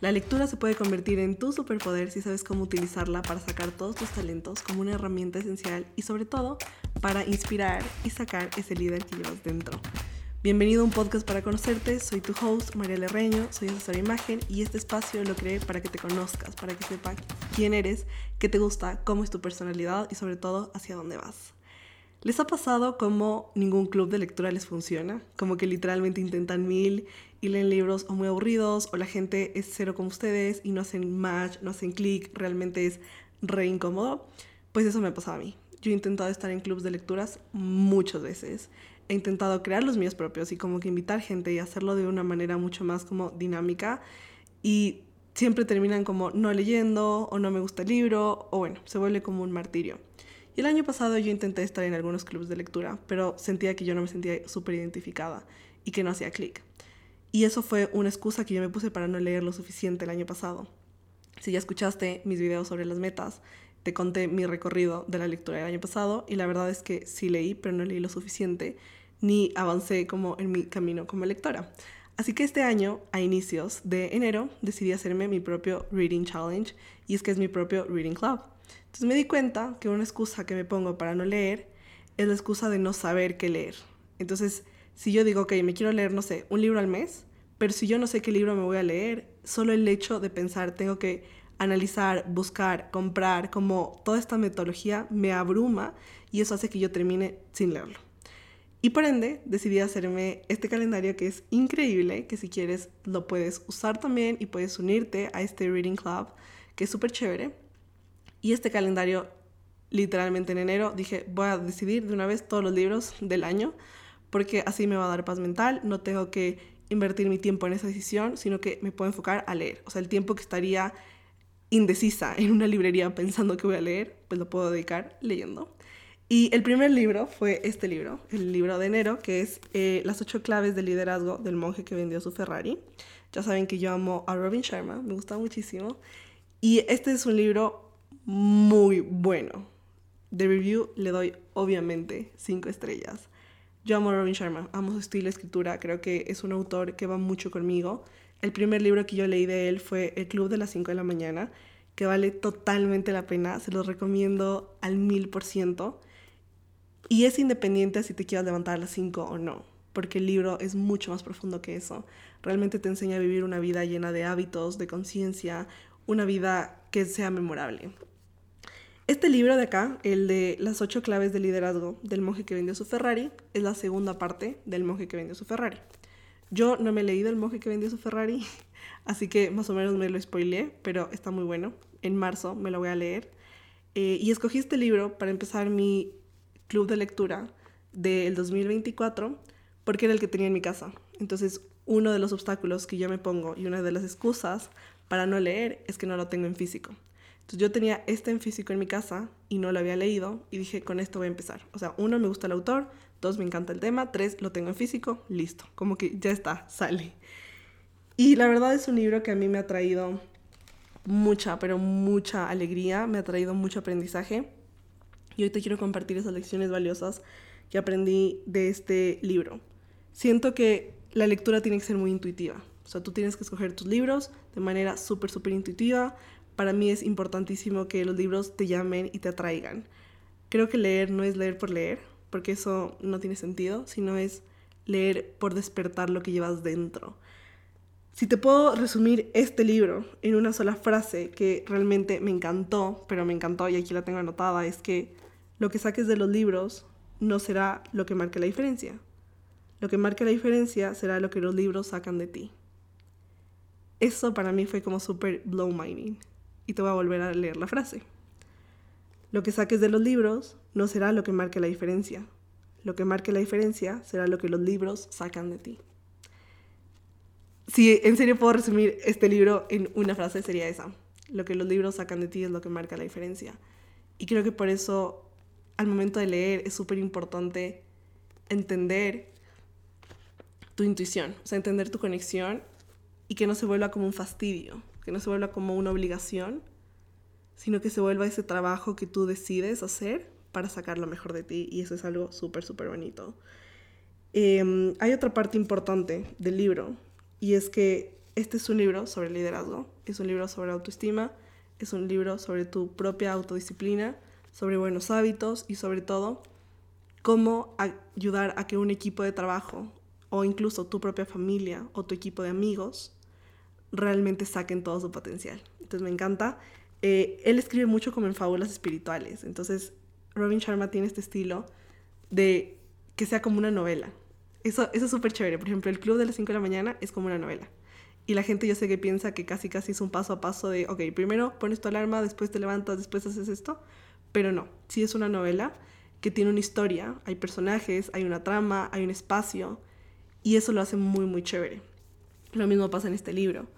La lectura se puede convertir en tu superpoder si sabes cómo utilizarla para sacar todos tus talentos como una herramienta esencial y sobre todo para inspirar y sacar ese líder que llevas dentro. Bienvenido a un podcast para conocerte, soy tu host María Lerreño, soy asesora de imagen y este espacio lo creé para que te conozcas, para que sepa quién eres, qué te gusta, cómo es tu personalidad y sobre todo hacia dónde vas. ¿Les ha pasado como ningún club de lectura les funciona? Como que literalmente intentan mil y leen libros o muy aburridos o la gente es cero como ustedes y no hacen match, no hacen clic, realmente es re incómodo. Pues eso me pasado a mí. Yo he intentado estar en clubs de lecturas muchas veces he intentado crear los míos propios y como que invitar gente y hacerlo de una manera mucho más como dinámica y siempre terminan como no leyendo o no me gusta el libro o bueno, se vuelve como un martirio. Y el año pasado yo intenté estar en algunos clubes de lectura, pero sentía que yo no me sentía súper identificada y que no hacía clic. Y eso fue una excusa que yo me puse para no leer lo suficiente el año pasado. Si ya escuchaste mis videos sobre las metas, te conté mi recorrido de la lectura del año pasado y la verdad es que sí leí, pero no leí lo suficiente ni avancé como en mi camino como lectora. Así que este año, a inicios de enero, decidí hacerme mi propio Reading Challenge y es que es mi propio Reading Club. Entonces me di cuenta que una excusa que me pongo para no leer es la excusa de no saber qué leer. Entonces, si yo digo, ok, me quiero leer, no sé, un libro al mes, pero si yo no sé qué libro me voy a leer, solo el hecho de pensar, tengo que analizar, buscar, comprar, como toda esta metodología me abruma y eso hace que yo termine sin leerlo. Y por ende decidí hacerme este calendario que es increíble, que si quieres lo puedes usar también y puedes unirte a este Reading Club, que es súper chévere. Y este calendario, literalmente en enero, dije, voy a decidir de una vez todos los libros del año, porque así me va a dar paz mental, no tengo que invertir mi tiempo en esa decisión, sino que me puedo enfocar a leer. O sea, el tiempo que estaría indecisa en una librería pensando que voy a leer, pues lo puedo dedicar leyendo. Y el primer libro fue este libro, el libro de enero, que es eh, Las ocho claves del liderazgo del monje que vendió su Ferrari. Ya saben que yo amo a Robin Sharma, me gusta muchísimo. Y este es un libro muy bueno. De review le doy obviamente cinco estrellas. Yo amo a Robin Sharma, amo su estilo de escritura, creo que es un autor que va mucho conmigo. El primer libro que yo leí de él fue El Club de las 5 de la mañana, que vale totalmente la pena, se los recomiendo al mil por ciento. Y es independiente si te quieras levantar a las 5 o no, porque el libro es mucho más profundo que eso. Realmente te enseña a vivir una vida llena de hábitos, de conciencia, una vida que sea memorable. Este libro de acá, el de las ocho claves de liderazgo del monje que vendió su Ferrari, es la segunda parte del monje que vendió su Ferrari. Yo no me he leído el monje que vendió su Ferrari, así que más o menos me lo spoileé, pero está muy bueno. En marzo me lo voy a leer. Eh, y escogí este libro para empezar mi club de lectura del 2024 porque era el que tenía en mi casa. Entonces, uno de los obstáculos que yo me pongo y una de las excusas para no leer es que no lo tengo en físico. Entonces, yo tenía este en físico en mi casa y no lo había leído y dije, con esto voy a empezar. O sea, uno, me gusta el autor, dos, me encanta el tema, tres, lo tengo en físico, listo. Como que ya está, sale. Y la verdad es un libro que a mí me ha traído mucha, pero mucha alegría, me ha traído mucho aprendizaje y hoy te quiero compartir esas lecciones valiosas que aprendí de este libro. Siento que la lectura tiene que ser muy intuitiva. O sea, tú tienes que escoger tus libros de manera súper, súper intuitiva. Para mí es importantísimo que los libros te llamen y te atraigan. Creo que leer no es leer por leer, porque eso no tiene sentido, sino es leer por despertar lo que llevas dentro. Si te puedo resumir este libro en una sola frase que realmente me encantó, pero me encantó y aquí la tengo anotada, es que lo que saques de los libros no será lo que marque la diferencia. Lo que marque la diferencia será lo que los libros sacan de ti. Eso para mí fue como súper blow minding. Y te voy a volver a leer la frase. Lo que saques de los libros no será lo que marque la diferencia. Lo que marque la diferencia será lo que los libros sacan de ti. Si en serio puedo resumir este libro en una frase, sería esa. Lo que los libros sacan de ti es lo que marca la diferencia. Y creo que por eso al momento de leer es súper importante entender tu intuición, o sea, entender tu conexión y que no se vuelva como un fastidio, que no se vuelva como una obligación, sino que se vuelva ese trabajo que tú decides hacer para sacar lo mejor de ti y eso es algo súper, súper bonito. Em, hay otra parte importante del libro y es que este es un libro sobre liderazgo, es un libro sobre autoestima, es un libro sobre tu propia autodisciplina, sobre buenos hábitos y sobre todo cómo ayudar a que un equipo de trabajo o incluso tu propia familia o tu equipo de amigos realmente saquen todo su potencial. Entonces me encanta. Eh, él escribe mucho como en fábulas espirituales. Entonces Robin Sharma tiene este estilo de que sea como una novela. Eso, eso es súper chévere. Por ejemplo, el club de las 5 de la mañana es como una novela. Y la gente yo sé que piensa que casi casi es un paso a paso de, ok, primero pones tu alarma, después te levantas, después haces esto. Pero no, sí es una novela que tiene una historia, hay personajes, hay una trama, hay un espacio. Y eso lo hace muy, muy chévere. Lo mismo pasa en este libro.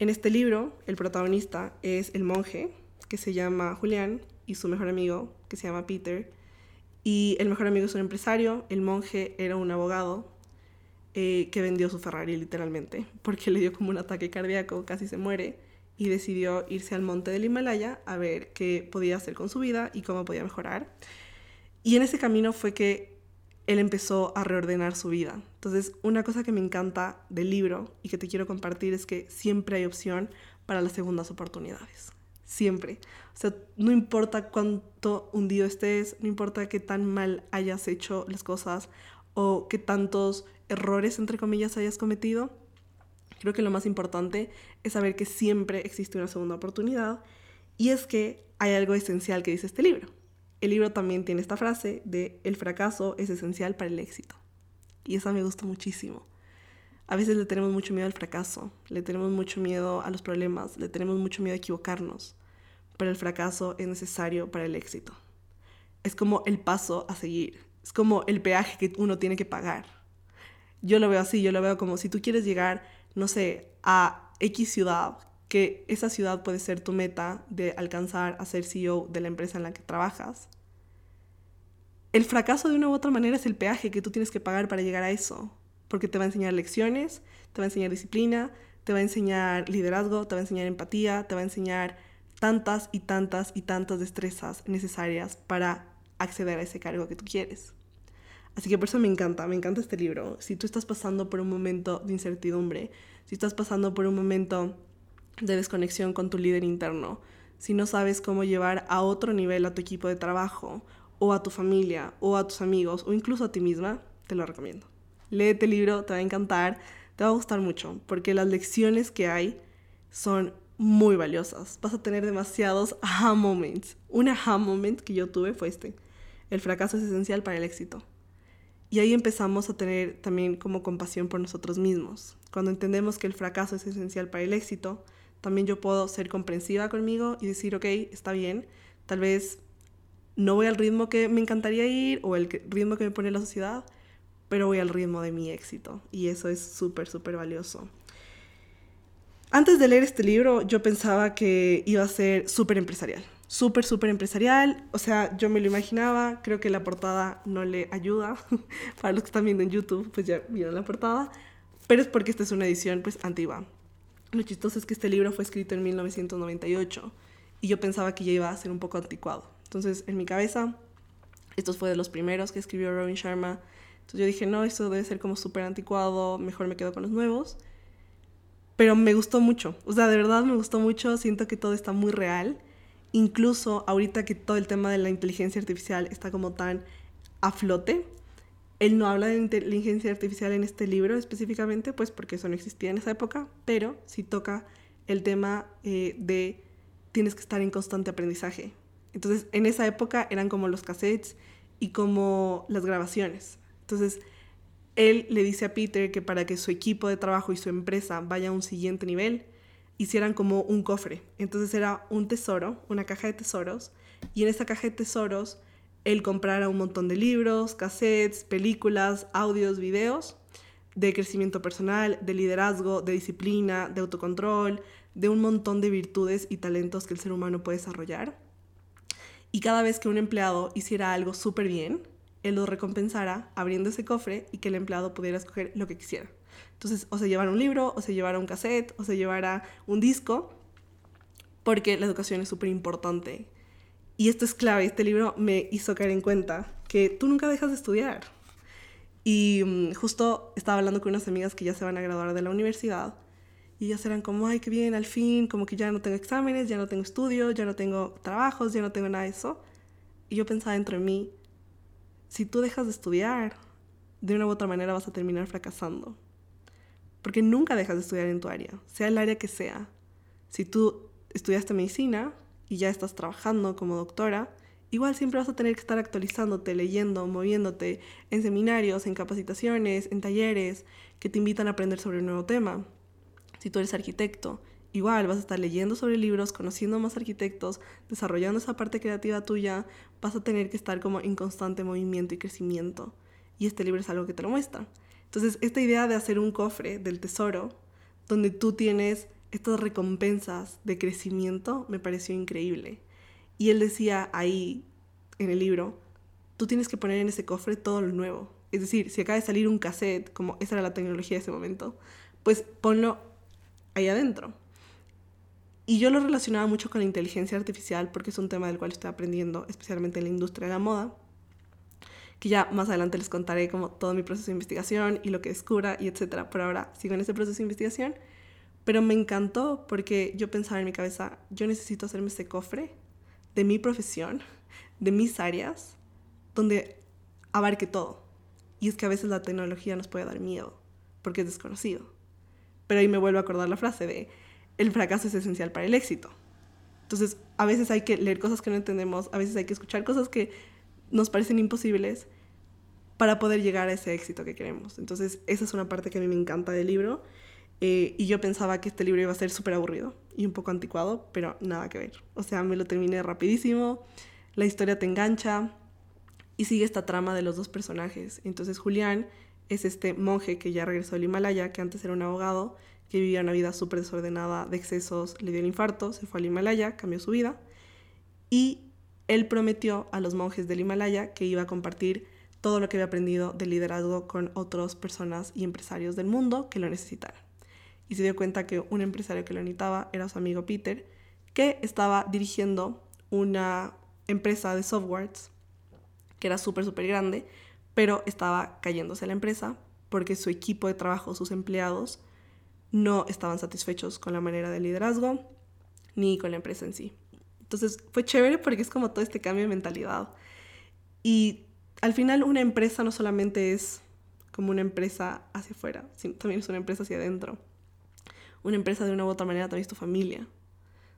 En este libro, el protagonista es el monje, que se llama Julián, y su mejor amigo, que se llama Peter. Y el mejor amigo es un empresario, el monje era un abogado eh, que vendió su Ferrari literalmente, porque le dio como un ataque cardíaco, casi se muere, y decidió irse al monte del Himalaya a ver qué podía hacer con su vida y cómo podía mejorar. Y en ese camino fue que él empezó a reordenar su vida. Entonces, una cosa que me encanta del libro y que te quiero compartir es que siempre hay opción para las segundas oportunidades. Siempre. O sea, no importa cuánto hundido estés, no importa qué tan mal hayas hecho las cosas o qué tantos errores, entre comillas, hayas cometido, creo que lo más importante es saber que siempre existe una segunda oportunidad y es que hay algo esencial que dice este libro. El libro también tiene esta frase de el fracaso es esencial para el éxito. Y esa me gusta muchísimo. A veces le tenemos mucho miedo al fracaso, le tenemos mucho miedo a los problemas, le tenemos mucho miedo a equivocarnos, pero el fracaso es necesario para el éxito. Es como el paso a seguir, es como el peaje que uno tiene que pagar. Yo lo veo así, yo lo veo como si tú quieres llegar, no sé, a X ciudad que esa ciudad puede ser tu meta de alcanzar a ser CEO de la empresa en la que trabajas. El fracaso de una u otra manera es el peaje que tú tienes que pagar para llegar a eso, porque te va a enseñar lecciones, te va a enseñar disciplina, te va a enseñar liderazgo, te va a enseñar empatía, te va a enseñar tantas y tantas y tantas destrezas necesarias para acceder a ese cargo que tú quieres. Así que por eso me encanta, me encanta este libro. Si tú estás pasando por un momento de incertidumbre, si estás pasando por un momento de desconexión con tu líder interno, si no sabes cómo llevar a otro nivel a tu equipo de trabajo, o a tu familia, o a tus amigos, o incluso a ti misma, te lo recomiendo. Léete el libro, te va a encantar, te va a gustar mucho, porque las lecciones que hay son muy valiosas. Vas a tener demasiados aha moments. Un aha moment que yo tuve fue este. El fracaso es esencial para el éxito. Y ahí empezamos a tener también como compasión por nosotros mismos. Cuando entendemos que el fracaso es esencial para el éxito, también yo puedo ser comprensiva conmigo y decir, ok, está bien, tal vez no voy al ritmo que me encantaría ir o el ritmo que me pone la sociedad, pero voy al ritmo de mi éxito. Y eso es súper, súper valioso. Antes de leer este libro, yo pensaba que iba a ser súper empresarial. Súper, súper empresarial. O sea, yo me lo imaginaba. Creo que la portada no le ayuda. Para los que están viendo en YouTube, pues ya vieron la portada. Pero es porque esta es una edición, pues, antigua. Lo chistoso es que este libro fue escrito en 1998 y yo pensaba que ya iba a ser un poco anticuado. Entonces, en mi cabeza, estos fue de los primeros que escribió Robin Sharma. Entonces yo dije, no, esto debe ser como súper anticuado, mejor me quedo con los nuevos. Pero me gustó mucho, o sea, de verdad me gustó mucho, siento que todo está muy real. Incluso ahorita que todo el tema de la inteligencia artificial está como tan a flote, él no habla de inteligencia artificial en este libro específicamente, pues porque eso no existía en esa época, pero sí toca el tema eh, de tienes que estar en constante aprendizaje. Entonces, en esa época eran como los cassettes y como las grabaciones. Entonces, él le dice a Peter que para que su equipo de trabajo y su empresa vaya a un siguiente nivel, hicieran como un cofre. Entonces era un tesoro, una caja de tesoros, y en esa caja de tesoros él comprara un montón de libros, cassettes, películas, audios, videos de crecimiento personal, de liderazgo, de disciplina, de autocontrol, de un montón de virtudes y talentos que el ser humano puede desarrollar. Y cada vez que un empleado hiciera algo súper bien, él lo recompensara abriendo ese cofre y que el empleado pudiera escoger lo que quisiera. Entonces, o se llevara un libro, o se llevara un cassette, o se llevara un disco, porque la educación es súper importante y esto es clave, este libro me hizo caer en cuenta que tú nunca dejas de estudiar. Y mm, justo estaba hablando con unas amigas que ya se van a graduar de la universidad Y ellas eran como, ay, qué bien, al fin, como que ya no tengo exámenes, ya no tengo estudios, ya no tengo trabajos, ya no tengo nada de eso. Y yo pensaba dentro de mí, si tú dejas de estudiar, de una u otra manera vas a terminar fracasando. Porque nunca dejas de estudiar en tu área, sea el área que sea. Si tú estudiaste medicina y ya estás trabajando como doctora, igual siempre vas a tener que estar actualizándote, leyendo, moviéndote en seminarios, en capacitaciones, en talleres que te invitan a aprender sobre un nuevo tema. Si tú eres arquitecto, igual vas a estar leyendo sobre libros, conociendo más arquitectos, desarrollando esa parte creativa tuya, vas a tener que estar como en constante movimiento y crecimiento. Y este libro es algo que te lo muestra. Entonces, esta idea de hacer un cofre del tesoro, donde tú tienes estas recompensas de crecimiento, me pareció increíble. Y él decía ahí, en el libro, tú tienes que poner en ese cofre todo lo nuevo. Es decir, si acaba de salir un cassette, como esa era la tecnología de ese momento, pues ponlo ahí adentro. Y yo lo relacionaba mucho con la inteligencia artificial porque es un tema del cual estoy aprendiendo, especialmente en la industria de la moda, que ya más adelante les contaré como todo mi proceso de investigación y lo que descubra y etcétera. Por ahora sigo en ese proceso de investigación, pero me encantó porque yo pensaba en mi cabeza, yo necesito hacerme ese cofre de mi profesión, de mis áreas, donde abarque todo. Y es que a veces la tecnología nos puede dar miedo porque es desconocido. Pero ahí me vuelvo a acordar la frase de el fracaso es esencial para el éxito. Entonces, a veces hay que leer cosas que no entendemos, a veces hay que escuchar cosas que nos parecen imposibles para poder llegar a ese éxito que queremos. Entonces, esa es una parte que a mí me encanta del libro. Eh, y yo pensaba que este libro iba a ser súper aburrido y un poco anticuado, pero nada que ver. O sea, me lo terminé rapidísimo, la historia te engancha y sigue esta trama de los dos personajes. Entonces, Julián es este monje que ya regresó del Himalaya, que antes era un abogado, que vivía una vida súper desordenada de excesos, le dio el infarto, se fue al Himalaya, cambió su vida. Y él prometió a los monjes del Himalaya que iba a compartir todo lo que había aprendido de liderazgo con otras personas y empresarios del mundo que lo necesitaran. Y se dio cuenta que un empresario que lo necesitaba era su amigo Peter, que estaba dirigiendo una empresa de softwares que era súper, súper grande, pero estaba cayéndose la empresa porque su equipo de trabajo, sus empleados, no estaban satisfechos con la manera de liderazgo ni con la empresa en sí. Entonces fue chévere porque es como todo este cambio de mentalidad. Y al final una empresa no solamente es como una empresa hacia afuera, sino también es una empresa hacia adentro. Una empresa de una u otra manera también es tu familia.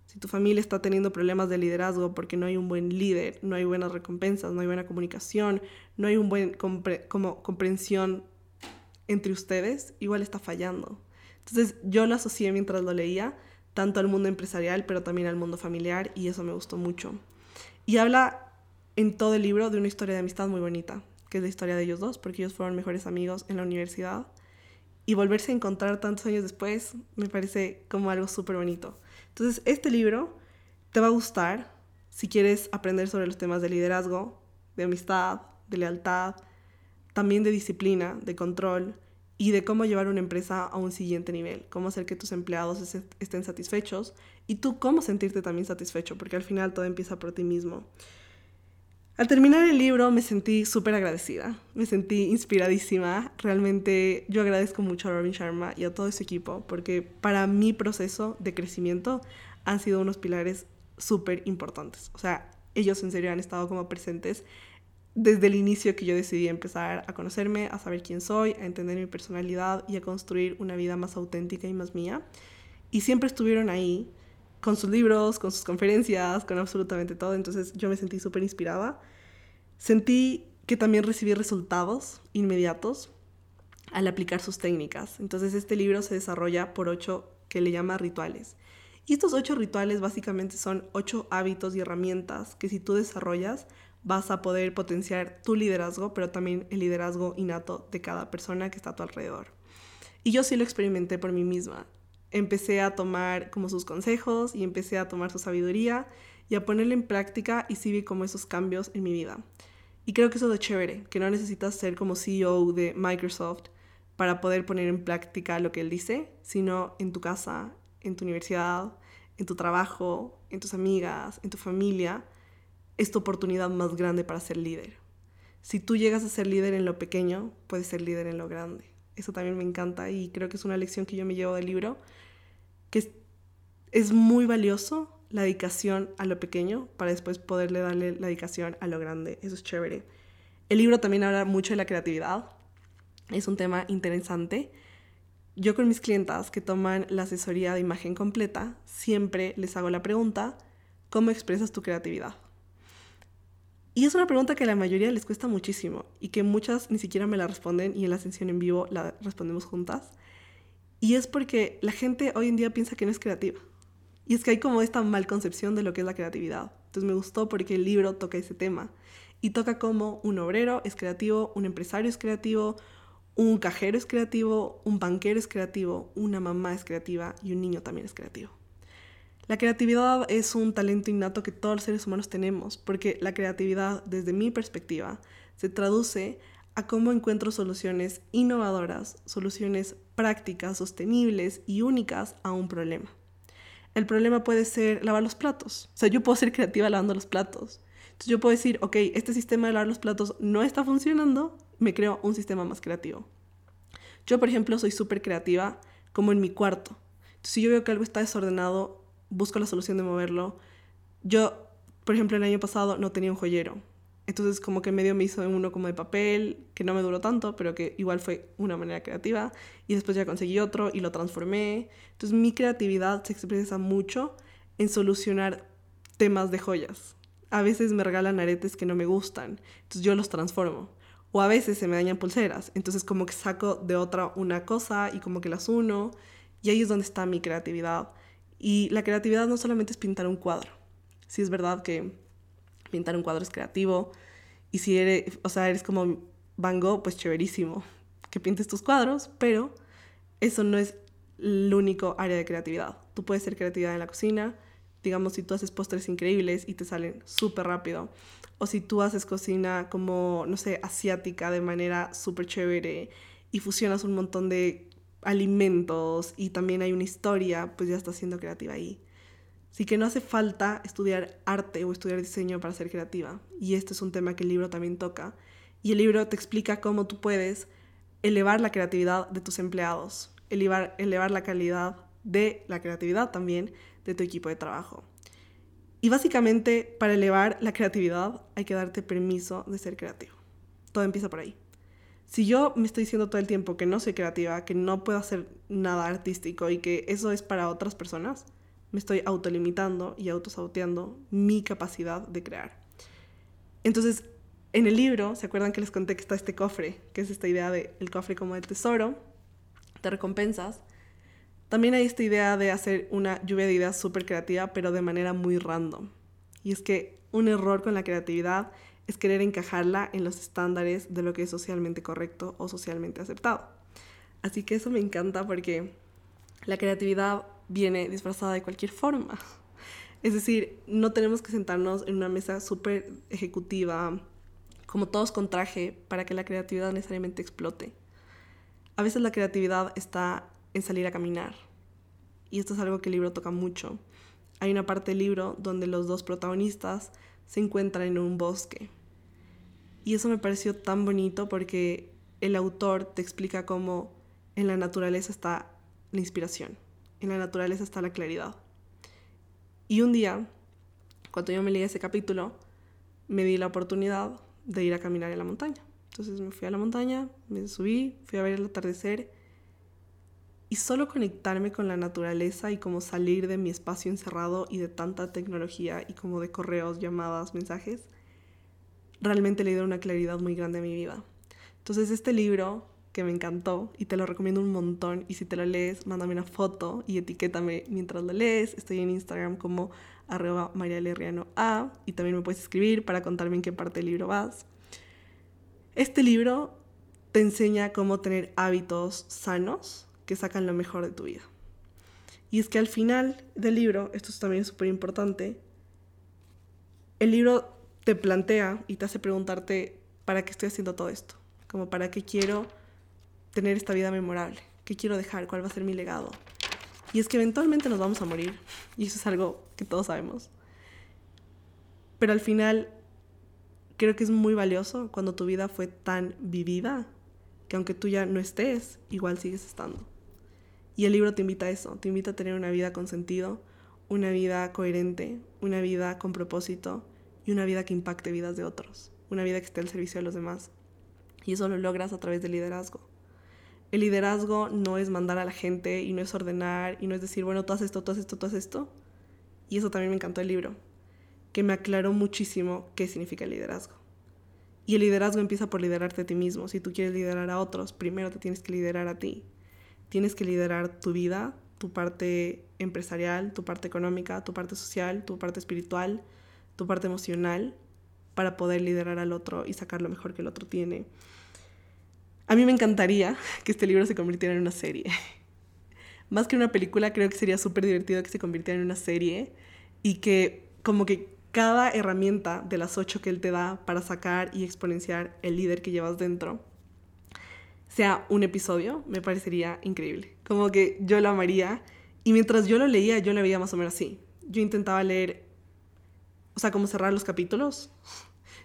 Si tu familia está teniendo problemas de liderazgo porque no hay un buen líder, no hay buenas recompensas, no hay buena comunicación, no hay un buen como comprensión entre ustedes, igual está fallando. Entonces yo lo asocié mientras lo leía tanto al mundo empresarial, pero también al mundo familiar, y eso me gustó mucho. Y habla en todo el libro de una historia de amistad muy bonita, que es la historia de ellos dos, porque ellos fueron mejores amigos en la universidad. Y volverse a encontrar tantos años después me parece como algo súper bonito. Entonces, este libro te va a gustar si quieres aprender sobre los temas de liderazgo, de amistad, de lealtad, también de disciplina, de control, y de cómo llevar una empresa a un siguiente nivel, cómo hacer que tus empleados estén satisfechos y tú cómo sentirte también satisfecho, porque al final todo empieza por ti mismo. Al terminar el libro me sentí súper agradecida, me sentí inspiradísima. Realmente yo agradezco mucho a Robin Sharma y a todo su equipo porque para mi proceso de crecimiento han sido unos pilares súper importantes. O sea, ellos en serio han estado como presentes desde el inicio que yo decidí empezar a conocerme, a saber quién soy, a entender mi personalidad y a construir una vida más auténtica y más mía. Y siempre estuvieron ahí con sus libros, con sus conferencias, con absolutamente todo. Entonces yo me sentí súper inspirada. Sentí que también recibí resultados inmediatos al aplicar sus técnicas. Entonces este libro se desarrolla por ocho que le llama rituales. Y estos ocho rituales básicamente son ocho hábitos y herramientas que si tú desarrollas vas a poder potenciar tu liderazgo, pero también el liderazgo innato de cada persona que está a tu alrededor. Y yo sí lo experimenté por mí misma. Empecé a tomar como sus consejos y empecé a tomar su sabiduría y a ponerla en práctica y sí vi como esos cambios en mi vida. Y creo que eso es lo chévere, que no necesitas ser como CEO de Microsoft para poder poner en práctica lo que él dice, sino en tu casa, en tu universidad, en tu trabajo, en tus amigas, en tu familia, es tu oportunidad más grande para ser líder. Si tú llegas a ser líder en lo pequeño, puedes ser líder en lo grande. Eso también me encanta y creo que es una lección que yo me llevo del libro. Que es muy valioso la dedicación a lo pequeño para después poderle darle la dedicación a lo grande. Eso es chévere. El libro también habla mucho de la creatividad. Es un tema interesante. Yo con mis clientas que toman la asesoría de imagen completa, siempre les hago la pregunta, ¿cómo expresas tu creatividad? Y es una pregunta que a la mayoría les cuesta muchísimo y que muchas ni siquiera me la responden y en la sesión en vivo la respondemos juntas. Y es porque la gente hoy en día piensa que no es creativa. Y es que hay como esta mal concepción de lo que es la creatividad. Entonces me gustó porque el libro toca ese tema. Y toca como un obrero es creativo, un empresario es creativo, un cajero es creativo, un banquero es creativo, una mamá es creativa y un niño también es creativo. La creatividad es un talento innato que todos los seres humanos tenemos, porque la creatividad, desde mi perspectiva, se traduce a cómo encuentro soluciones innovadoras, soluciones prácticas, sostenibles y únicas a un problema. El problema puede ser lavar los platos. O sea, yo puedo ser creativa lavando los platos. Entonces yo puedo decir, ok, este sistema de lavar los platos no está funcionando, me creo un sistema más creativo. Yo, por ejemplo, soy súper creativa como en mi cuarto. Entonces, si yo veo que algo está desordenado, busco la solución de moverlo. Yo, por ejemplo, el año pasado no tenía un joyero. Entonces como que medio me hizo uno como de papel, que no me duró tanto, pero que igual fue una manera creativa. Y después ya conseguí otro y lo transformé. Entonces mi creatividad se expresa mucho en solucionar temas de joyas. A veces me regalan aretes que no me gustan, entonces yo los transformo. O a veces se me dañan pulseras, entonces como que saco de otra una cosa y como que las uno. Y ahí es donde está mi creatividad. Y la creatividad no solamente es pintar un cuadro. Sí es verdad que pintar un cuadro es creativo. Y si eres, o sea, eres como Van Gogh, pues chéverísimo que pintes tus cuadros, pero eso no es el único área de creatividad. Tú puedes ser creativa en la cocina, digamos, si tú haces postres increíbles y te salen súper rápido, o si tú haces cocina como, no sé, asiática de manera súper chévere y fusionas un montón de alimentos y también hay una historia, pues ya estás siendo creativa ahí. Así que no hace falta estudiar arte o estudiar diseño para ser creativa. Y este es un tema que el libro también toca. Y el libro te explica cómo tú puedes elevar la creatividad de tus empleados, elevar, elevar la calidad de la creatividad también de tu equipo de trabajo. Y básicamente para elevar la creatividad hay que darte permiso de ser creativo. Todo empieza por ahí. Si yo me estoy diciendo todo el tiempo que no soy creativa, que no puedo hacer nada artístico y que eso es para otras personas, me estoy autolimitando y autosauteando mi capacidad de crear. Entonces, en el libro, ¿se acuerdan que les conté que está este cofre? Que es esta idea del el cofre como el tesoro, de recompensas. También hay esta idea de hacer una lluvia de ideas súper creativa, pero de manera muy random. Y es que un error con la creatividad es querer encajarla en los estándares de lo que es socialmente correcto o socialmente aceptado. Así que eso me encanta porque la creatividad viene disfrazada de cualquier forma. Es decir, no tenemos que sentarnos en una mesa súper ejecutiva, como todos con traje, para que la creatividad necesariamente explote. A veces la creatividad está en salir a caminar. Y esto es algo que el libro toca mucho. Hay una parte del libro donde los dos protagonistas se encuentran en un bosque y eso me pareció tan bonito porque el autor te explica cómo en la naturaleza está la inspiración, en la naturaleza está la claridad. Y un día, cuando yo me leí ese capítulo, me di la oportunidad de ir a caminar en la montaña. Entonces me fui a la montaña, me subí, fui a ver el atardecer y solo conectarme con la naturaleza y como salir de mi espacio encerrado y de tanta tecnología y como de correos, llamadas, mensajes, realmente le dio una claridad muy grande a mi vida. Entonces este libro que me encantó y te lo recomiendo un montón y si te lo lees, mándame una foto y etiquétame mientras lo lees. Estoy en Instagram como arroba A y también me puedes escribir para contarme en qué parte del libro vas. Este libro te enseña cómo tener hábitos sanos que sacan lo mejor de tu vida. Y es que al final del libro, esto es también súper importante, el libro te plantea y te hace preguntarte, ¿para qué estoy haciendo todo esto? Como, ¿para qué quiero tener esta vida memorable? ¿Qué quiero dejar? ¿Cuál va a ser mi legado? Y es que eventualmente nos vamos a morir, y eso es algo que todos sabemos. Pero al final, creo que es muy valioso cuando tu vida fue tan vivida que aunque tú ya no estés, igual sigues estando. Y el libro te invita a eso, te invita a tener una vida con sentido, una vida coherente, una vida con propósito y una vida que impacte vidas de otros, una vida que esté al servicio de los demás. Y eso lo logras a través del liderazgo. El liderazgo no es mandar a la gente y no es ordenar y no es decir, bueno, tú haces esto, tú haces esto, tú haces esto. Y eso también me encantó el libro, que me aclaró muchísimo qué significa el liderazgo. Y el liderazgo empieza por liderarte a ti mismo. Si tú quieres liderar a otros, primero te tienes que liderar a ti. Tienes que liderar tu vida, tu parte empresarial, tu parte económica, tu parte social, tu parte espiritual, tu parte emocional, para poder liderar al otro y sacar lo mejor que el otro tiene. A mí me encantaría que este libro se convirtiera en una serie. Más que una película, creo que sería súper divertido que se convirtiera en una serie y que como que cada herramienta de las ocho que él te da para sacar y exponenciar el líder que llevas dentro sea un episodio, me parecería increíble. Como que yo lo amaría y mientras yo lo leía, yo lo veía más o menos así. Yo intentaba leer, o sea, como cerrar los capítulos.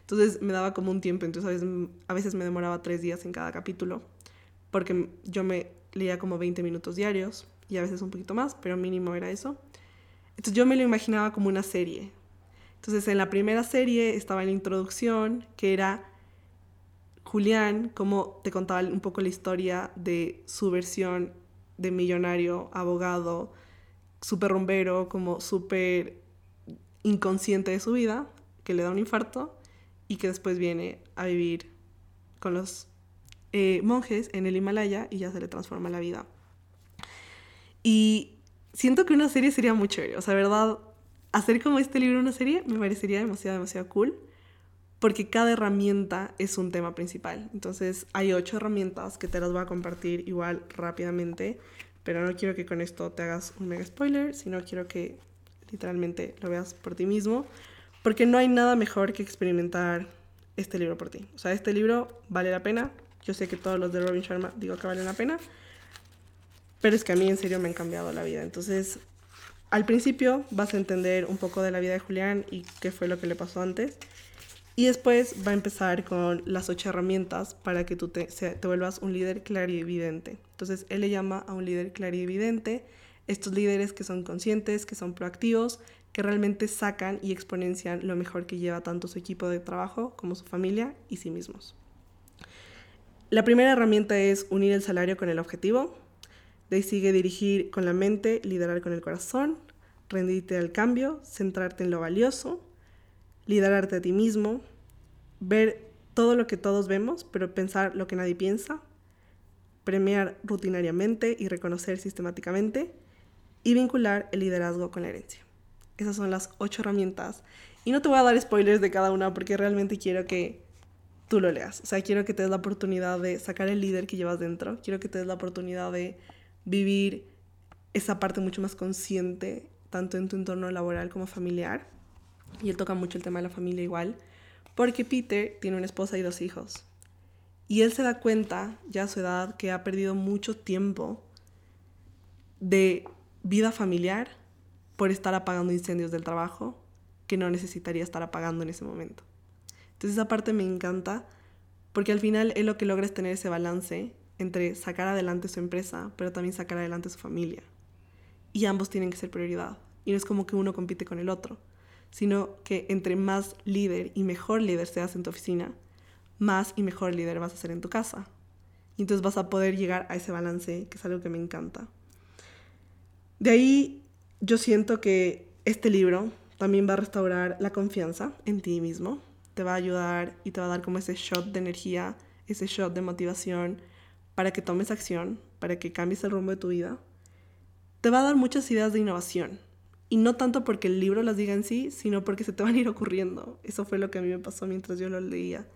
Entonces me daba como un tiempo, entonces a veces, a veces me demoraba tres días en cada capítulo, porque yo me leía como 20 minutos diarios y a veces un poquito más, pero mínimo era eso. Entonces yo me lo imaginaba como una serie. Entonces en la primera serie estaba la introducción, que era Julián, como te contaba un poco la historia de su versión de millonario, abogado, súper rumbero, como súper inconsciente de su vida, que le da un infarto y que después viene a vivir con los eh, monjes en el Himalaya y ya se le transforma la vida. Y siento que una serie sería muy chévere, o sea, verdad, hacer como este libro una serie me parecería demasiado, demasiado cool porque cada herramienta es un tema principal. Entonces hay ocho herramientas que te las voy a compartir igual rápidamente, pero no quiero que con esto te hagas un mega spoiler, sino quiero que literalmente lo veas por ti mismo, porque no hay nada mejor que experimentar este libro por ti. O sea, este libro vale la pena. Yo sé que todos los de Robin Sharma digo que valen la pena, pero es que a mí en serio me han cambiado la vida. Entonces, al principio vas a entender un poco de la vida de Julián y qué fue lo que le pasó antes. Y después va a empezar con las ocho herramientas para que tú te, te vuelvas un líder evidente. Entonces, él le llama a un líder evidente estos líderes que son conscientes, que son proactivos, que realmente sacan y exponencian lo mejor que lleva tanto su equipo de trabajo como su familia y sí mismos. La primera herramienta es unir el salario con el objetivo. De ahí sigue dirigir con la mente, liderar con el corazón, rendirte al cambio, centrarte en lo valioso, liderarte a ti mismo, ver todo lo que todos vemos, pero pensar lo que nadie piensa, premiar rutinariamente y reconocer sistemáticamente, y vincular el liderazgo con la herencia. Esas son las ocho herramientas. Y no te voy a dar spoilers de cada una porque realmente quiero que tú lo leas. O sea, quiero que te des la oportunidad de sacar el líder que llevas dentro. Quiero que te des la oportunidad de vivir esa parte mucho más consciente, tanto en tu entorno laboral como familiar y él toca mucho el tema de la familia igual, porque Peter tiene una esposa y dos hijos. Y él se da cuenta, ya a su edad, que ha perdido mucho tiempo de vida familiar por estar apagando incendios del trabajo que no necesitaría estar apagando en ese momento. Entonces esa parte me encanta porque al final él lo que logra tener ese balance entre sacar adelante su empresa, pero también sacar adelante su familia. Y ambos tienen que ser prioridad. Y no es como que uno compite con el otro sino que entre más líder y mejor líder seas en tu oficina, más y mejor líder vas a ser en tu casa. Y entonces vas a poder llegar a ese balance, que es algo que me encanta. De ahí yo siento que este libro también va a restaurar la confianza en ti mismo, te va a ayudar y te va a dar como ese shot de energía, ese shot de motivación para que tomes acción, para que cambies el rumbo de tu vida. Te va a dar muchas ideas de innovación, y no tanto porque el libro las diga en sí, sino porque se te van a ir ocurriendo. Eso fue lo que a mí me pasó mientras yo lo leía.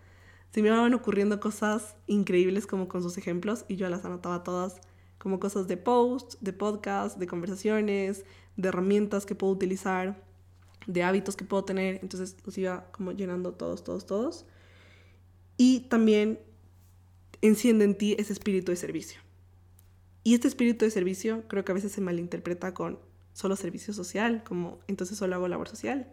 Se me iban ocurriendo cosas increíbles como con sus ejemplos y yo las anotaba todas como cosas de post, de podcast, de conversaciones, de herramientas que puedo utilizar, de hábitos que puedo tener. Entonces los iba como llenando todos, todos, todos. Y también enciende en ti ese espíritu de servicio. Y este espíritu de servicio creo que a veces se malinterpreta con solo servicio social, como entonces solo hago labor social.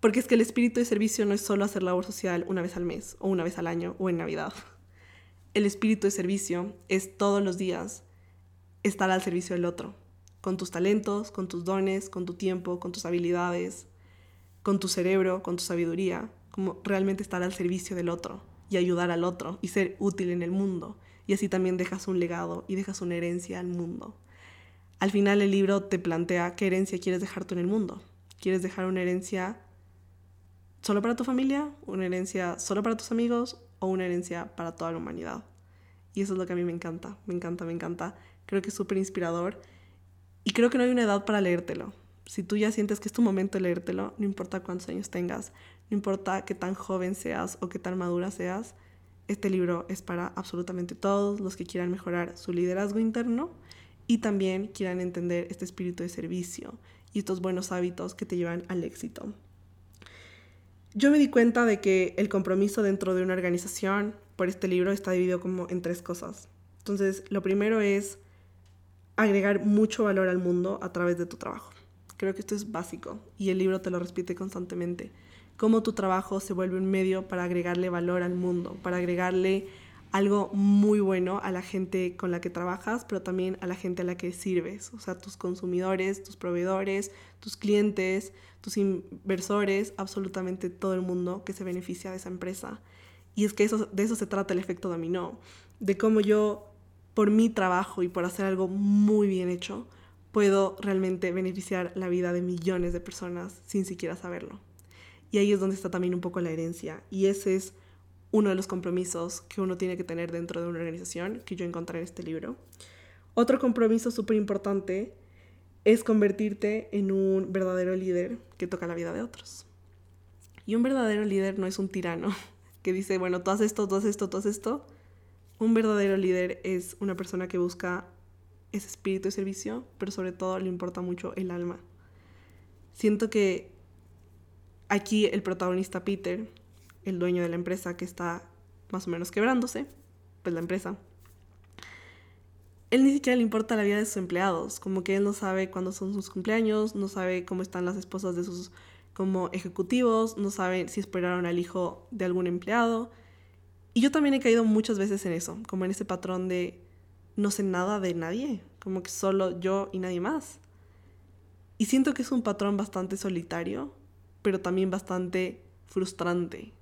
Porque es que el espíritu de servicio no es solo hacer labor social una vez al mes o una vez al año o en Navidad. El espíritu de servicio es todos los días estar al servicio del otro, con tus talentos, con tus dones, con tu tiempo, con tus habilidades, con tu cerebro, con tu sabiduría, como realmente estar al servicio del otro y ayudar al otro y ser útil en el mundo. Y así también dejas un legado y dejas una herencia al mundo. Al final el libro te plantea qué herencia quieres dejar tú en el mundo. ¿Quieres dejar una herencia solo para tu familia, una herencia solo para tus amigos o una herencia para toda la humanidad? Y eso es lo que a mí me encanta, me encanta, me encanta. Creo que es súper inspirador y creo que no hay una edad para leértelo. Si tú ya sientes que es tu momento de leértelo, no importa cuántos años tengas, no importa qué tan joven seas o qué tan madura seas, este libro es para absolutamente todos los que quieran mejorar su liderazgo interno y también quieran entender este espíritu de servicio y estos buenos hábitos que te llevan al éxito. Yo me di cuenta de que el compromiso dentro de una organización por este libro está dividido como en tres cosas. Entonces, lo primero es agregar mucho valor al mundo a través de tu trabajo. Creo que esto es básico y el libro te lo repite constantemente. Cómo tu trabajo se vuelve un medio para agregarle valor al mundo, para agregarle algo muy bueno a la gente con la que trabajas, pero también a la gente a la que sirves, o sea, tus consumidores, tus proveedores, tus clientes, tus inversores, absolutamente todo el mundo que se beneficia de esa empresa. Y es que de eso se trata el efecto dominó, de cómo yo, por mi trabajo y por hacer algo muy bien hecho, puedo realmente beneficiar la vida de millones de personas sin siquiera saberlo. Y ahí es donde está también un poco la herencia. Y ese es uno de los compromisos que uno tiene que tener dentro de una organización que yo encontré en este libro. Otro compromiso súper importante es convertirte en un verdadero líder que toca la vida de otros. Y un verdadero líder no es un tirano que dice, bueno, tú haces esto, tú haces esto, tú haces esto. Un verdadero líder es una persona que busca ese espíritu de servicio, pero sobre todo le importa mucho el alma. Siento que aquí el protagonista Peter el dueño de la empresa que está más o menos quebrándose, pues la empresa, él ni siquiera le importa la vida de sus empleados, como que él no sabe cuándo son sus cumpleaños, no sabe cómo están las esposas de sus como ejecutivos, no sabe si esperaron al hijo de algún empleado. Y yo también he caído muchas veces en eso, como en ese patrón de no sé nada de nadie, como que solo yo y nadie más. Y siento que es un patrón bastante solitario, pero también bastante frustrante,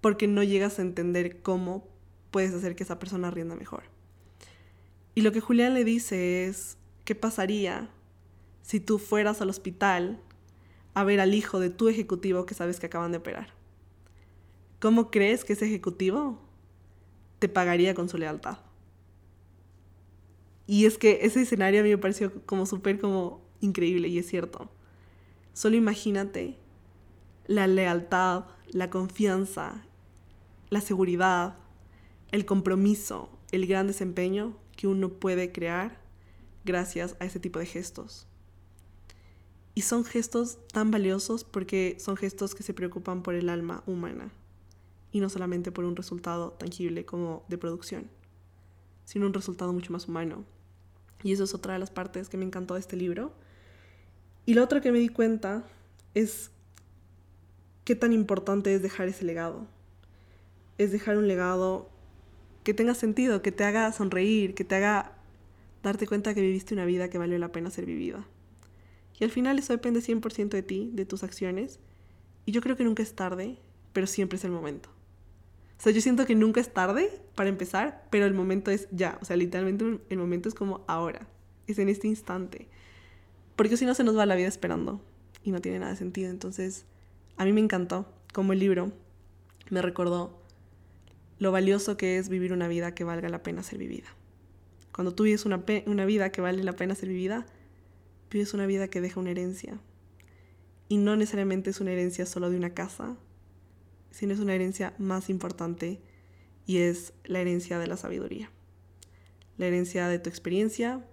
porque no llegas a entender cómo puedes hacer que esa persona rinda mejor. Y lo que Julián le dice es, ¿qué pasaría si tú fueras al hospital a ver al hijo de tu ejecutivo que sabes que acaban de operar? ¿Cómo crees que ese ejecutivo te pagaría con su lealtad? Y es que ese escenario a mí me pareció como súper como increíble y es cierto. Solo imagínate la lealtad, la confianza la seguridad, el compromiso, el gran desempeño que uno puede crear gracias a ese tipo de gestos. Y son gestos tan valiosos porque son gestos que se preocupan por el alma humana y no solamente por un resultado tangible como de producción, sino un resultado mucho más humano. Y eso es otra de las partes que me encantó de este libro. Y lo otro que me di cuenta es qué tan importante es dejar ese legado es dejar un legado que tenga sentido, que te haga sonreír, que te haga darte cuenta que viviste una vida que valió la pena ser vivida. Y al final eso depende 100% de ti, de tus acciones. Y yo creo que nunca es tarde, pero siempre es el momento. O sea, yo siento que nunca es tarde para empezar, pero el momento es ya. O sea, literalmente el momento es como ahora. Es en este instante. Porque si no se nos va la vida esperando y no tiene nada de sentido. Entonces, a mí me encantó como el libro me recordó lo valioso que es vivir una vida que valga la pena ser vivida. Cuando tú vives una, una vida que vale la pena ser vivida, vives una vida que deja una herencia. Y no necesariamente es una herencia solo de una casa, sino es una herencia más importante y es la herencia de la sabiduría. La herencia de tu experiencia,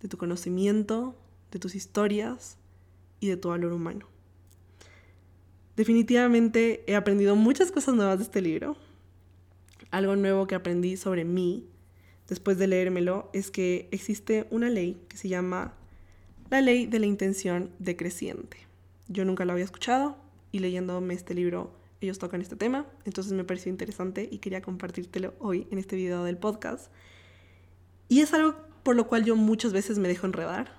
de tu conocimiento, de tus historias y de tu valor humano. Definitivamente he aprendido muchas cosas nuevas de este libro algo nuevo que aprendí sobre mí después de leérmelo es que existe una ley que se llama la ley de la intención decreciente. Yo nunca lo había escuchado y leyéndome este libro ellos tocan este tema, entonces me pareció interesante y quería compartírtelo hoy en este video del podcast. Y es algo por lo cual yo muchas veces me dejo enredar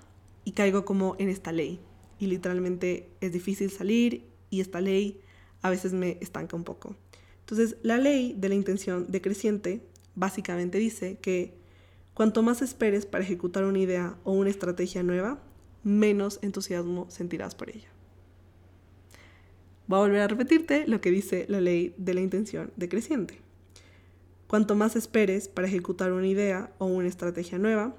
y caigo como en esta ley. Y literalmente es difícil salir y esta ley a veces me estanca un poco. Entonces, la ley de la intención decreciente básicamente dice que cuanto más esperes para ejecutar una idea o una estrategia nueva, menos entusiasmo sentirás por ella. Voy a volver a repetirte lo que dice la ley de la intención decreciente. Cuanto más esperes para ejecutar una idea o una estrategia nueva,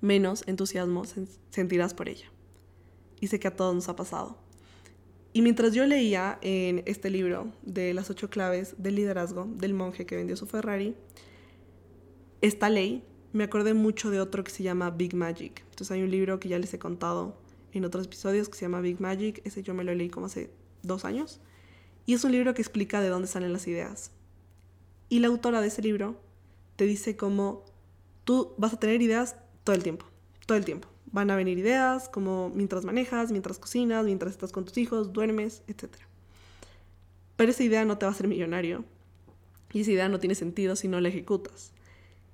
menos entusiasmo sentirás por ella. Y sé que a todos nos ha pasado. Y mientras yo leía en este libro de las ocho claves del liderazgo del monje que vendió su Ferrari, esta ley, me acordé mucho de otro que se llama Big Magic. Entonces hay un libro que ya les he contado en otros episodios que se llama Big Magic. Ese yo me lo leí como hace dos años. Y es un libro que explica de dónde salen las ideas. Y la autora de ese libro te dice cómo tú vas a tener ideas todo el tiempo, todo el tiempo. Van a venir ideas como mientras manejas, mientras cocinas, mientras estás con tus hijos, duermes, etc. Pero esa idea no te va a hacer millonario. Y esa idea no tiene sentido si no la ejecutas.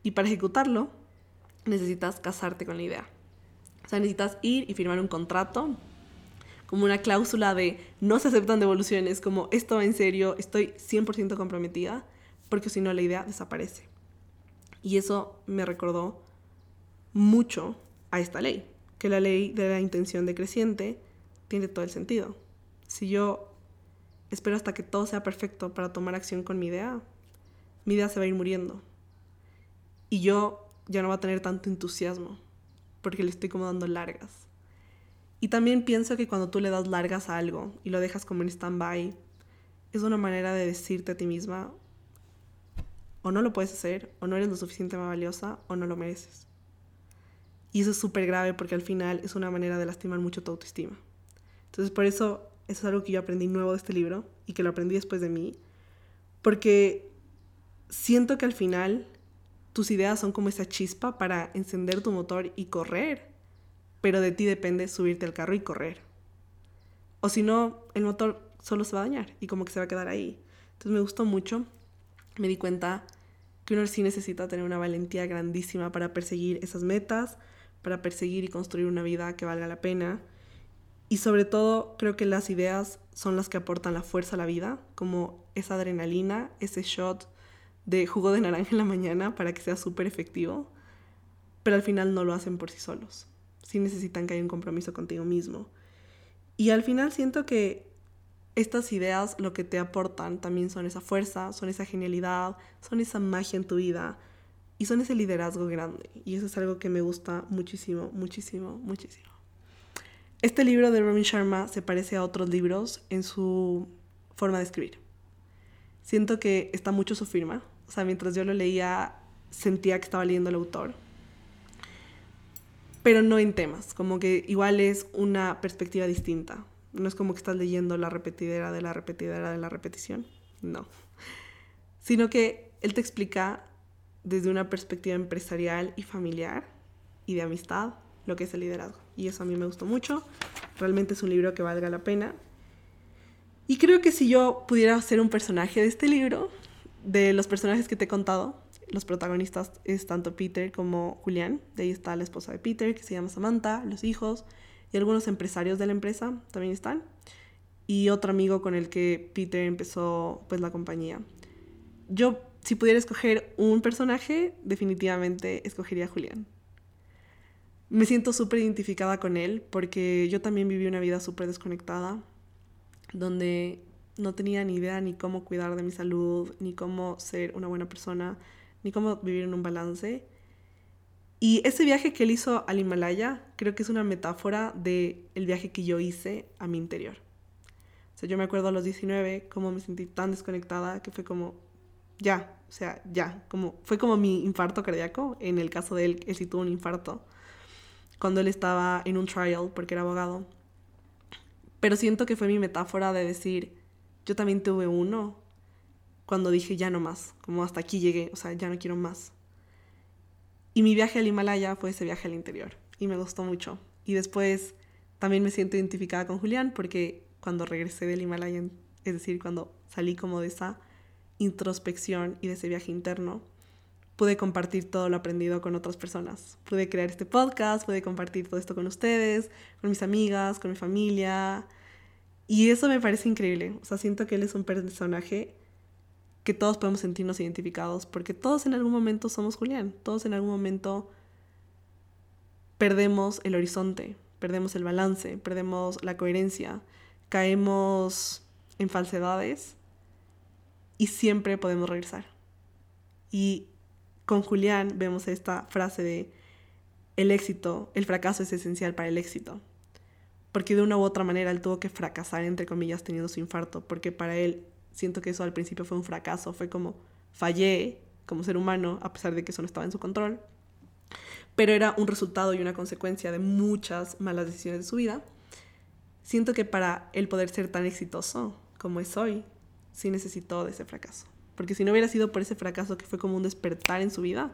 Y para ejecutarlo, necesitas casarte con la idea. O sea, necesitas ir y firmar un contrato, como una cláusula de no se aceptan devoluciones, como esto va en serio, estoy 100% comprometida, porque si no la idea desaparece. Y eso me recordó mucho a esta ley, que la ley de la intención decreciente tiene todo el sentido. Si yo espero hasta que todo sea perfecto para tomar acción con mi idea, mi idea se va a ir muriendo. Y yo ya no va a tener tanto entusiasmo, porque le estoy como dando largas. Y también pienso que cuando tú le das largas a algo y lo dejas como en stand-by, es una manera de decirte a ti misma, o no lo puedes hacer, o no eres lo suficientemente valiosa, o no lo mereces. Y eso es súper grave porque al final es una manera de lastimar mucho tu autoestima. Entonces por eso, eso es algo que yo aprendí nuevo de este libro y que lo aprendí después de mí. Porque siento que al final tus ideas son como esa chispa para encender tu motor y correr. Pero de ti depende subirte al carro y correr. O si no, el motor solo se va a dañar y como que se va a quedar ahí. Entonces me gustó mucho. Me di cuenta que uno sí necesita tener una valentía grandísima para perseguir esas metas, para perseguir y construir una vida que valga la pena. Y sobre todo creo que las ideas son las que aportan la fuerza a la vida, como esa adrenalina, ese shot de jugo de naranja en la mañana para que sea súper efectivo, pero al final no lo hacen por sí solos. Sí necesitan que haya un compromiso contigo mismo. Y al final siento que estas ideas lo que te aportan también son esa fuerza, son esa genialidad, son esa magia en tu vida, y son ese liderazgo grande. Y eso es algo que me gusta muchísimo, muchísimo, muchísimo. Este libro de Robin Sharma se parece a otros libros en su forma de escribir. Siento que está mucho su firma. O sea, mientras yo lo leía, sentía que estaba leyendo el autor. Pero no en temas, como que igual es una perspectiva distinta. No es como que estás leyendo la repetidera de la repetidera de la repetición. No. Sino que él te explica desde una perspectiva empresarial y familiar y de amistad lo que es el liderazgo. Y eso a mí me gustó mucho. Realmente es un libro que valga la pena. Y creo que si yo pudiera ser un personaje de este libro, de los personajes que te he contado, los protagonistas es tanto Peter como Julián. De ahí está la esposa de Peter, que se llama Samantha, los hijos y algunos empresarios de la empresa también están. Y otro amigo con el que Peter empezó pues la compañía. Yo si pudiera escoger un personaje, definitivamente escogería a Julián. Me siento súper identificada con él porque yo también viví una vida súper desconectada, donde no tenía ni idea ni cómo cuidar de mi salud, ni cómo ser una buena persona, ni cómo vivir en un balance. Y ese viaje que él hizo al Himalaya creo que es una metáfora del el viaje que yo hice a mi interior. O sea, yo me acuerdo a los 19 cómo me sentí tan desconectada que fue como, ya, o sea, ya, como, fue como mi infarto cardíaco, en el caso de él, él sí tuvo un infarto, cuando él estaba en un trial porque era abogado. Pero siento que fue mi metáfora de decir, yo también tuve uno cuando dije ya no más, como hasta aquí llegué, o sea, ya no quiero más. Y mi viaje al Himalaya fue ese viaje al interior y me gustó mucho. Y después también me siento identificada con Julián porque cuando regresé del Himalaya, es decir, cuando salí como de esa introspección y de ese viaje interno, pude compartir todo lo aprendido con otras personas. Pude crear este podcast, pude compartir todo esto con ustedes, con mis amigas, con mi familia. Y eso me parece increíble. O sea, siento que él es un personaje que todos podemos sentirnos identificados, porque todos en algún momento somos Julián, todos en algún momento perdemos el horizonte, perdemos el balance, perdemos la coherencia, caemos en falsedades y siempre podemos regresar. Y con Julián vemos esta frase de el éxito, el fracaso es esencial para el éxito. Porque de una u otra manera él tuvo que fracasar, entre comillas, teniendo su infarto, porque para él siento que eso al principio fue un fracaso, fue como fallé como ser humano, a pesar de que eso no estaba en su control, pero era un resultado y una consecuencia de muchas malas decisiones de su vida. Siento que para él poder ser tan exitoso como es hoy, sí necesitó de ese fracaso. Porque si no hubiera sido por ese fracaso que fue como un despertar en su vida,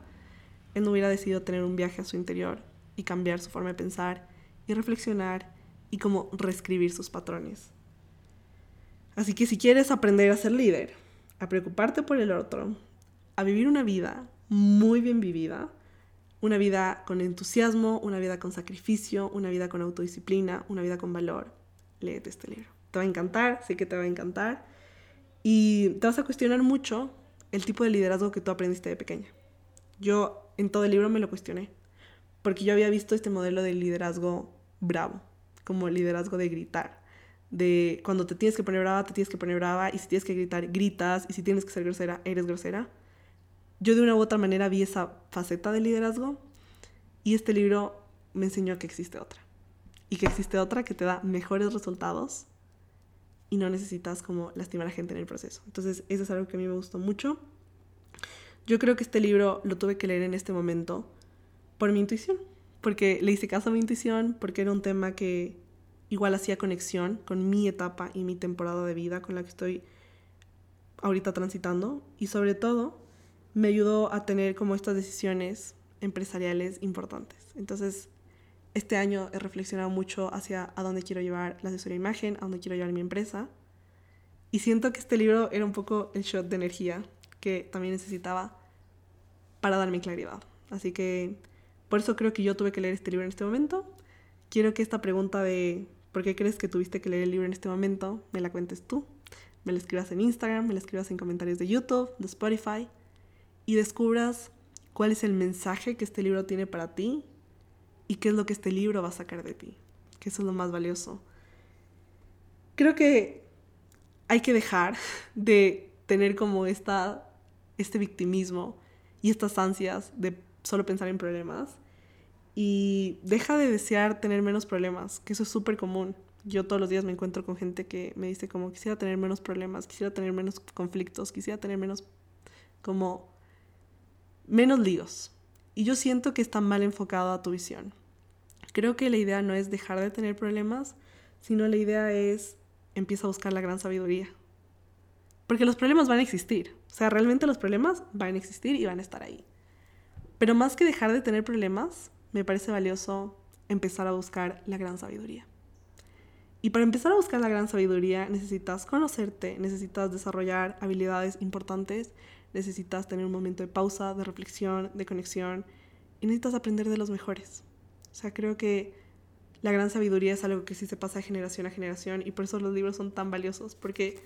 él no hubiera decidido tener un viaje a su interior y cambiar su forma de pensar y reflexionar y como reescribir sus patrones. Así que si quieres aprender a ser líder, a preocuparte por el otro, a vivir una vida muy bien vivida, una vida con entusiasmo, una vida con sacrificio, una vida con autodisciplina, una vida con valor, léete este libro. Te va a encantar, sé que te va a encantar. Y te vas a cuestionar mucho el tipo de liderazgo que tú aprendiste de pequeña. Yo en todo el libro me lo cuestioné, porque yo había visto este modelo de liderazgo bravo, como el liderazgo de gritar, de cuando te tienes que poner brava, te tienes que poner brava, y si tienes que gritar, gritas, y si tienes que ser grosera, eres grosera. Yo de una u otra manera vi esa faceta de liderazgo y este libro me enseñó que existe otra. Y que existe otra que te da mejores resultados y no necesitas como lastimar a gente en el proceso. Entonces, eso es algo que a mí me gustó mucho. Yo creo que este libro lo tuve que leer en este momento por mi intuición, porque le hice caso a mi intuición, porque era un tema que igual hacía conexión con mi etapa y mi temporada de vida con la que estoy ahorita transitando y sobre todo me ayudó a tener como estas decisiones empresariales importantes. Entonces, este año he reflexionado mucho hacia a dónde quiero llevar la asesoría de imagen, a dónde quiero llevar mi empresa. Y siento que este libro era un poco el shot de energía que también necesitaba para darme claridad. Así que por eso creo que yo tuve que leer este libro en este momento. Quiero que esta pregunta de ¿Por qué crees que tuviste que leer el libro en este momento? Me la cuentes tú. Me la escribas en Instagram, me la escribas en comentarios de YouTube, de Spotify y descubras cuál es el mensaje que este libro tiene para ti y qué es lo que este libro va a sacar de ti, que eso es lo más valioso. Creo que hay que dejar de tener como esta, este victimismo y estas ansias de solo pensar en problemas y deja de desear tener menos problemas, que eso es súper común. Yo todos los días me encuentro con gente que me dice como quisiera tener menos problemas, quisiera tener menos conflictos, quisiera tener menos como menos líos. Y yo siento que está mal enfocado a tu visión. Creo que la idea no es dejar de tener problemas, sino la idea es empieza a buscar la gran sabiduría. Porque los problemas van a existir. O sea, realmente los problemas van a existir y van a estar ahí. Pero más que dejar de tener problemas, me parece valioso empezar a buscar la gran sabiduría. Y para empezar a buscar la gran sabiduría necesitas conocerte, necesitas desarrollar habilidades importantes, necesitas tener un momento de pausa, de reflexión, de conexión y necesitas aprender de los mejores. O sea, creo que la gran sabiduría es algo que sí se pasa de generación a generación y por eso los libros son tan valiosos, porque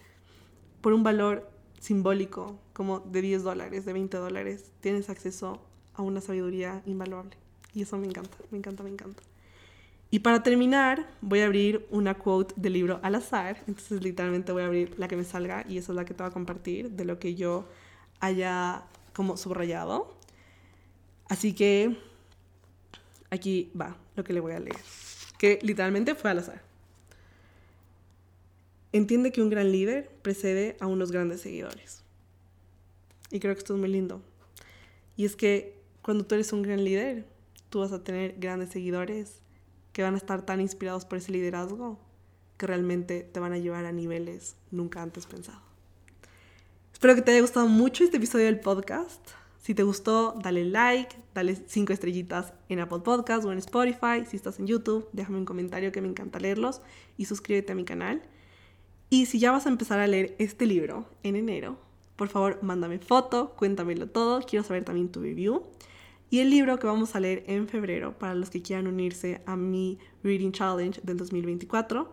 por un valor simbólico como de 10 dólares, de 20 dólares, tienes acceso a una sabiduría invaluable. Y eso me encanta, me encanta, me encanta. Y para terminar, voy a abrir una quote del libro al azar. Entonces, literalmente voy a abrir la que me salga y esa es la que te voy a compartir de lo que yo haya como subrayado. Así que aquí va lo que le voy a leer, que literalmente fue al azar. Entiende que un gran líder precede a unos grandes seguidores. Y creo que esto es muy lindo. Y es que cuando tú eres un gran líder, tú vas a tener grandes seguidores que van a estar tan inspirados por ese liderazgo que realmente te van a llevar a niveles nunca antes pensados. Espero que te haya gustado mucho este episodio del podcast. Si te gustó, dale like, dale cinco estrellitas en Apple Podcast o en Spotify. Si estás en YouTube, déjame un comentario que me encanta leerlos y suscríbete a mi canal. Y si ya vas a empezar a leer este libro en enero, Por favor, mándame foto, cuéntamelo todo, quiero saber también tu review. Y el libro que vamos a leer en febrero, para los que quieran unirse a mi Reading Challenge del 2024,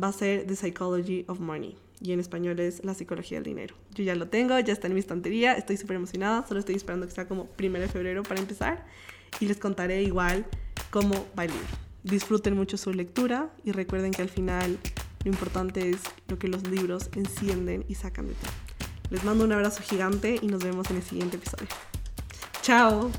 va a ser The Psychology of Money. Y en español es La Psicología del Dinero. Yo ya lo tengo, ya está en mi estantería, estoy súper emocionada, solo estoy esperando que sea como 1 de febrero para empezar. Y les contaré igual cómo va el libro. Disfruten mucho su lectura y recuerden que al final lo importante es lo que los libros encienden y sacan de ti. Les mando un abrazo gigante y nos vemos en el siguiente episodio. ¡Chao!